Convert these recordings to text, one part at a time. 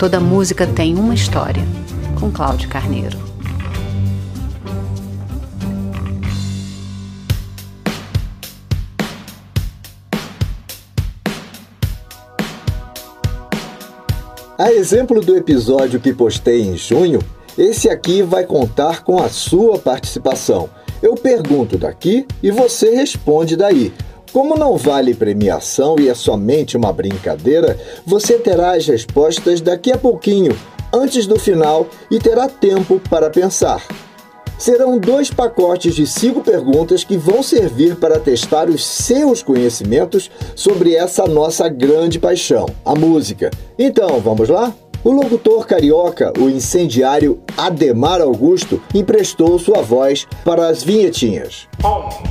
Toda música tem uma história, com Cláudio Carneiro. A exemplo do episódio que postei em junho, esse aqui vai contar com a sua participação. Eu pergunto daqui e você responde daí. Como não vale premiação e é somente uma brincadeira, você terá as respostas daqui a pouquinho, antes do final, e terá tempo para pensar. Serão dois pacotes de cinco perguntas que vão servir para testar os seus conhecimentos sobre essa nossa grande paixão, a música. Então, vamos lá? O locutor carioca, o incendiário Ademar Augusto, emprestou sua voz para as vinhetinhas.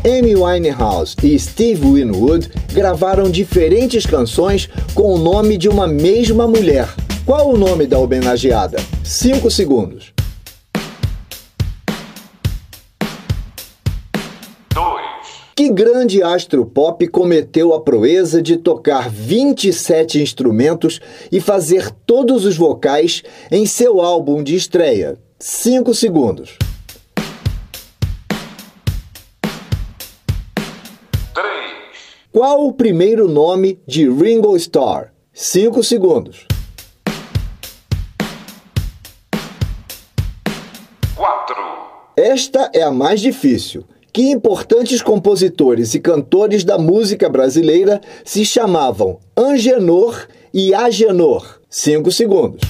Amy Winehouse e Steve Winwood gravaram diferentes canções com o nome de uma mesma mulher. Qual o nome da homenageada? 5 segundos. Que grande astro pop cometeu a proeza de tocar 27 instrumentos e fazer todos os vocais em seu álbum de estreia? 5 segundos. 3. Qual o primeiro nome de Ringo Starr? 5 segundos. 4. Esta é a mais difícil que importantes compositores e cantores da música brasileira se chamavam Angenor e Agenor. Cinco segundos.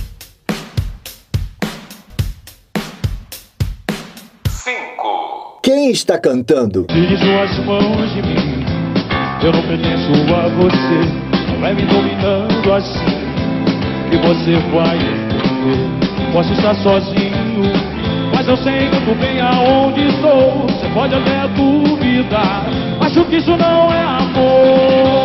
Cinco. Quem está cantando? Tire suas mãos de mim. Eu não pertenço a você. Não vai me dominando assim. Que você vai entender. Posso estar sozinho mas eu sei muito bem aonde estou. Pode até duvidar, acho que isso não é amor.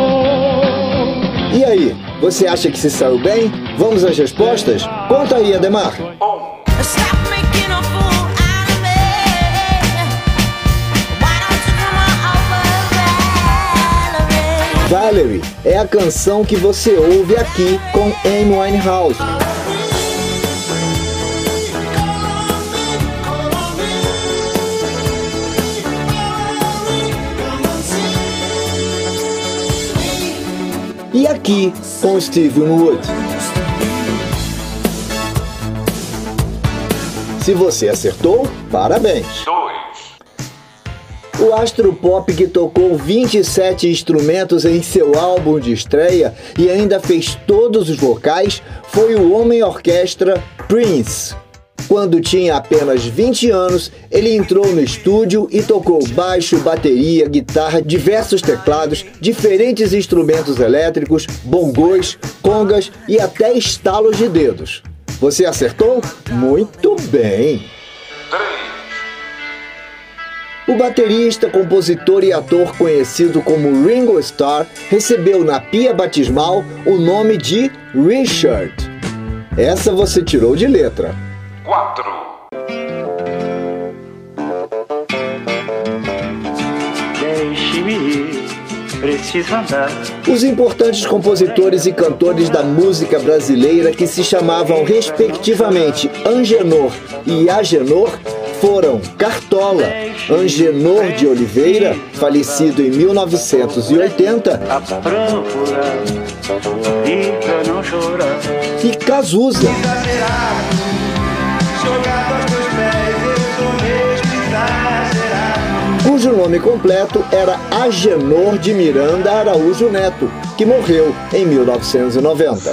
E aí, você acha que se saiu bem? Vamos às respostas? Conta aí, Ademar. Valerie é a canção que você ouve aqui com Amy Winehouse. E aqui com Steve Wood. Se você acertou, parabéns! O astro pop que tocou 27 instrumentos em seu álbum de estreia e ainda fez todos os vocais foi o homem orquestra Prince. Quando tinha apenas 20 anos, ele entrou no estúdio e tocou baixo, bateria, guitarra, diversos teclados, diferentes instrumentos elétricos, bongos, congas e até estalos de dedos. Você acertou? Muito bem! O baterista, compositor e ator conhecido como Ringo Starr recebeu na pia batismal o nome de Richard. Essa você tirou de letra. 4. Deixe-me ir, preciso andar. Os importantes compositores e cantores da música brasileira que se chamavam respectivamente Angenor e Agenor foram Cartola, Angenor de Oliveira, falecido em 1980, e Cazuza cujo nome completo era Agenor de Miranda Araújo Neto, que morreu em 1990.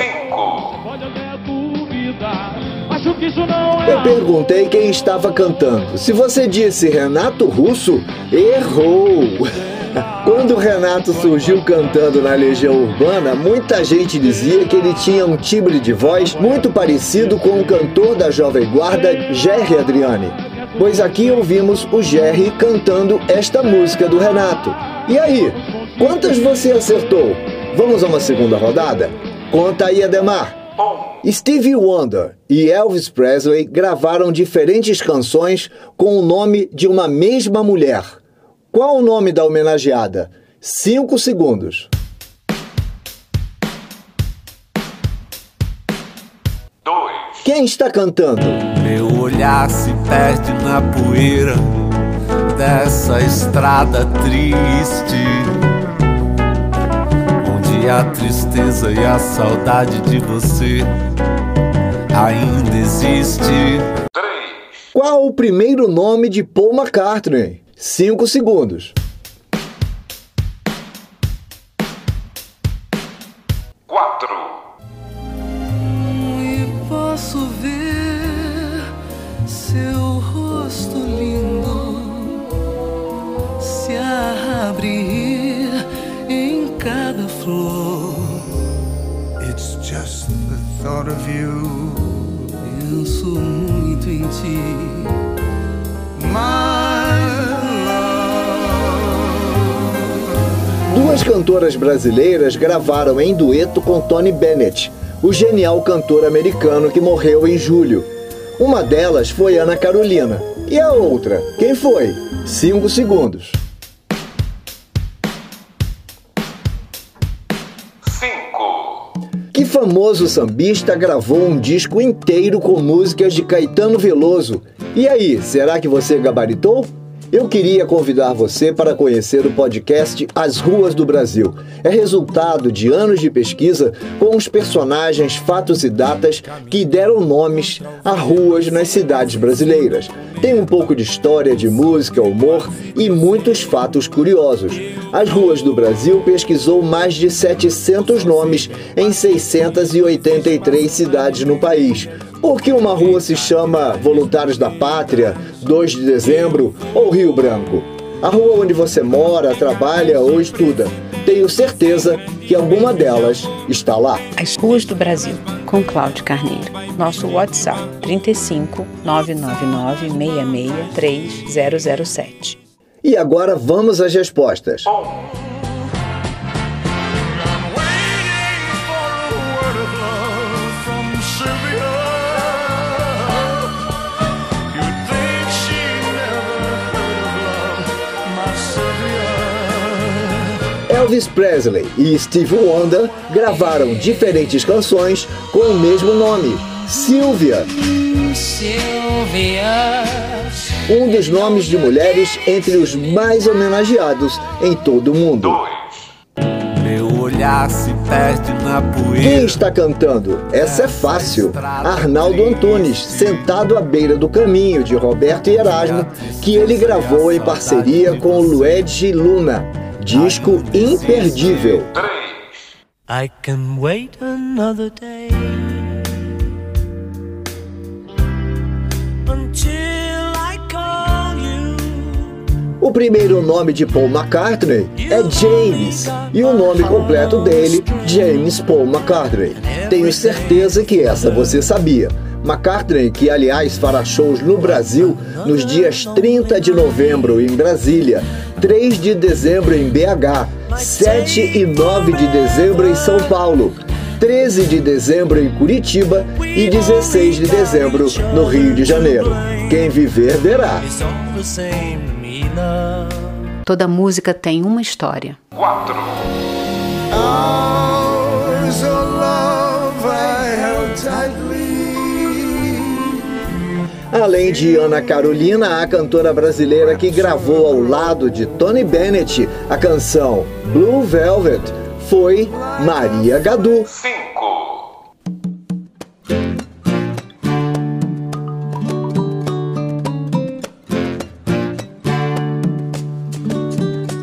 Eu perguntei quem estava cantando. Se você disse Renato Russo, errou! Quando o Renato surgiu cantando na Legião Urbana, muita gente dizia que ele tinha um timbre de voz muito parecido com o cantor da Jovem Guarda, Jerry Adriani. Pois aqui ouvimos o Jerry cantando esta música do Renato. E aí, quantas você acertou? Vamos a uma segunda rodada? Conta aí, Ademar. Stevie Wonder e Elvis Presley gravaram diferentes canções com o nome de uma mesma mulher. Qual o nome da homenageada? 5 segundos. 2. Quem está cantando? Meu olhar se perde na poeira dessa estrada triste, onde a tristeza e a saudade de você ainda existe. Qual o primeiro nome de Paul McCartney? Cinco segundos. Quatro. E posso ver seu rosto lindo se abrir em cada flor. It's just the thought of you. Penso muito em ti. My Duas cantoras brasileiras gravaram em dueto com Tony Bennett, o genial cantor americano que morreu em julho. Uma delas foi Ana Carolina. E a outra, quem foi? Cinco segundos. Cinco. Que famoso sambista gravou um disco inteiro com músicas de Caetano Veloso? E aí, será que você gabaritou? Eu queria convidar você para conhecer o podcast As Ruas do Brasil. É resultado de anos de pesquisa com os personagens, fatos e datas que deram nomes a ruas nas cidades brasileiras. Tem um pouco de história, de música, humor e muitos fatos curiosos. As Ruas do Brasil pesquisou mais de 700 nomes em 683 cidades no país. Por que uma rua se chama Voluntários da Pátria, 2 de dezembro ou Rio Branco? A rua onde você mora, trabalha ou estuda. Tenho certeza que alguma delas está lá. As Ruas do Brasil, com Cláudio Carneiro. Nosso WhatsApp 35 999 66 3007. E agora vamos às respostas. Waiting Elvis Presley e Steve Wonder gravaram diferentes canções com o mesmo nome, Sylvia, Silvia. um dos nomes de mulheres entre os mais homenageados em todo o mundo. Meu olhar se perde na Quem poeira. está cantando? Essa é fácil. Arnaldo Antunes, sentado à beira do caminho de Roberto e Erasmo, que ele gravou em parceria com o Luigi Luna. Disco imperdível. I can wait another day until I call you. O primeiro nome de Paul McCartney é James e o nome completo dele, James Paul McCartney. Tenho certeza que essa você sabia. McCartney, que aliás fará shows no Brasil nos dias 30 de novembro em Brasília, 3 de dezembro em BH, 7 e 9 de dezembro em São Paulo, 13 de dezembro em Curitiba e 16 de dezembro no Rio de Janeiro. Quem viver verá. Toda música tem uma história. Quatro. Além de Ana Carolina, a cantora brasileira que gravou ao lado de Tony Bennett a canção Blue Velvet foi Maria Gadu. Cinco.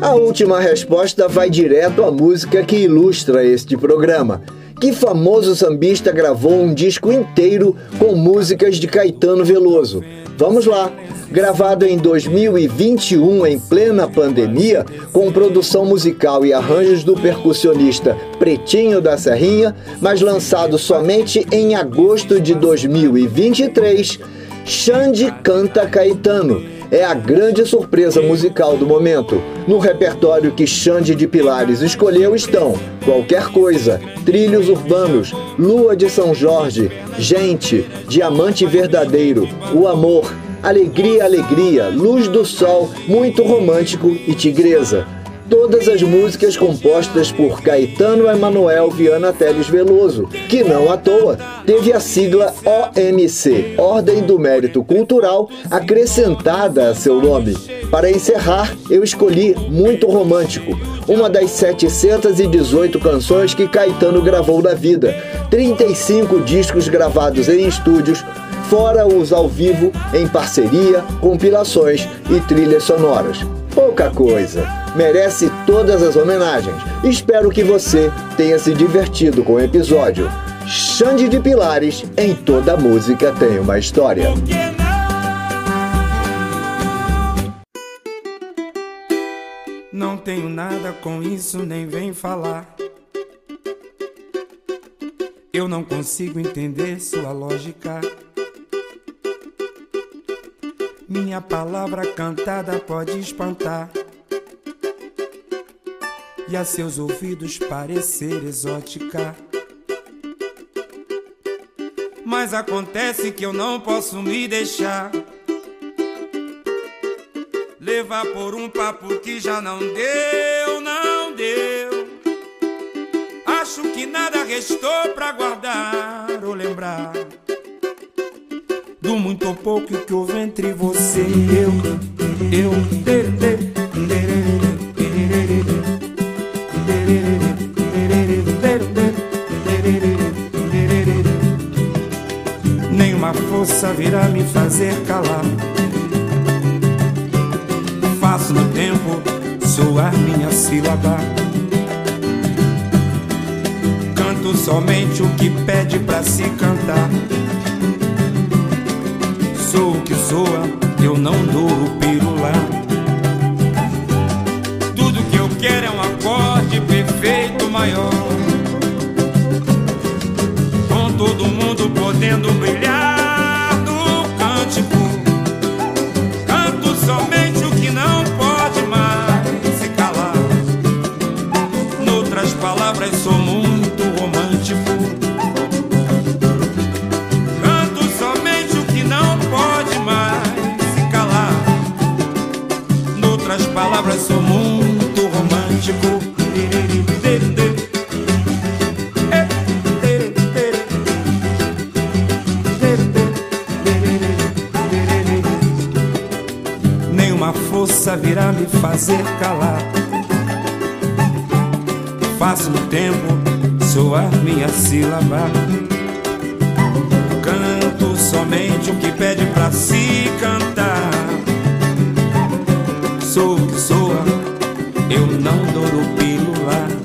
A última resposta vai direto à música que ilustra este programa. Que famoso sambista gravou um disco inteiro com músicas de Caetano Veloso? Vamos lá! Gravado em 2021, em plena pandemia, com produção musical e arranjos do percussionista Pretinho da Serrinha, mas lançado somente em agosto de 2023, Xande canta Caetano. É a grande surpresa musical do momento. No repertório que Xande de Pilares escolheu estão Qualquer Coisa, Trilhos Urbanos, Lua de São Jorge, Gente, Diamante Verdadeiro, O Amor, Alegria, Alegria, Luz do Sol, Muito Romântico e Tigresa. Todas as músicas compostas por Caetano Emanuel Viana Teles Veloso, que não à toa teve a sigla OMC, Ordem do Mérito Cultural, acrescentada a seu nome. Para encerrar, eu escolhi Muito Romântico, uma das 718 canções que Caetano gravou na vida, 35 discos gravados em estúdios, fora os ao vivo, em parceria, compilações e trilhas sonoras. Pouca coisa, merece todas as homenagens. Espero que você tenha se divertido com o episódio. Xande de Pilares, em toda música tem uma história. Não tenho nada com isso, nem vem falar. Eu não consigo entender sua lógica. Minha palavra cantada pode espantar e a seus ouvidos parecer exótica. Mas acontece que eu não posso me deixar levar por um papo que já não deu, não deu. Acho que nada restou pra guardar ou lembrar muito ou pouco que houve entre você e eu, eu. Nenhuma força virá me fazer calar. Faço no tempo soar minha sílaba. Canto somente o que pede pra se cantar sou o que soa, eu não dou o pirulá. Calar. Faço no tempo soar minha sílaba. Canto somente o que pede pra se cantar sou o que soa, eu não dou o pílula.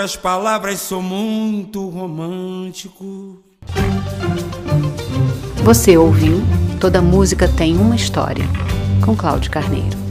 Noutras palavras, sou muito romântico. Você ouviu Toda Música Tem uma História, com Cláudio Carneiro.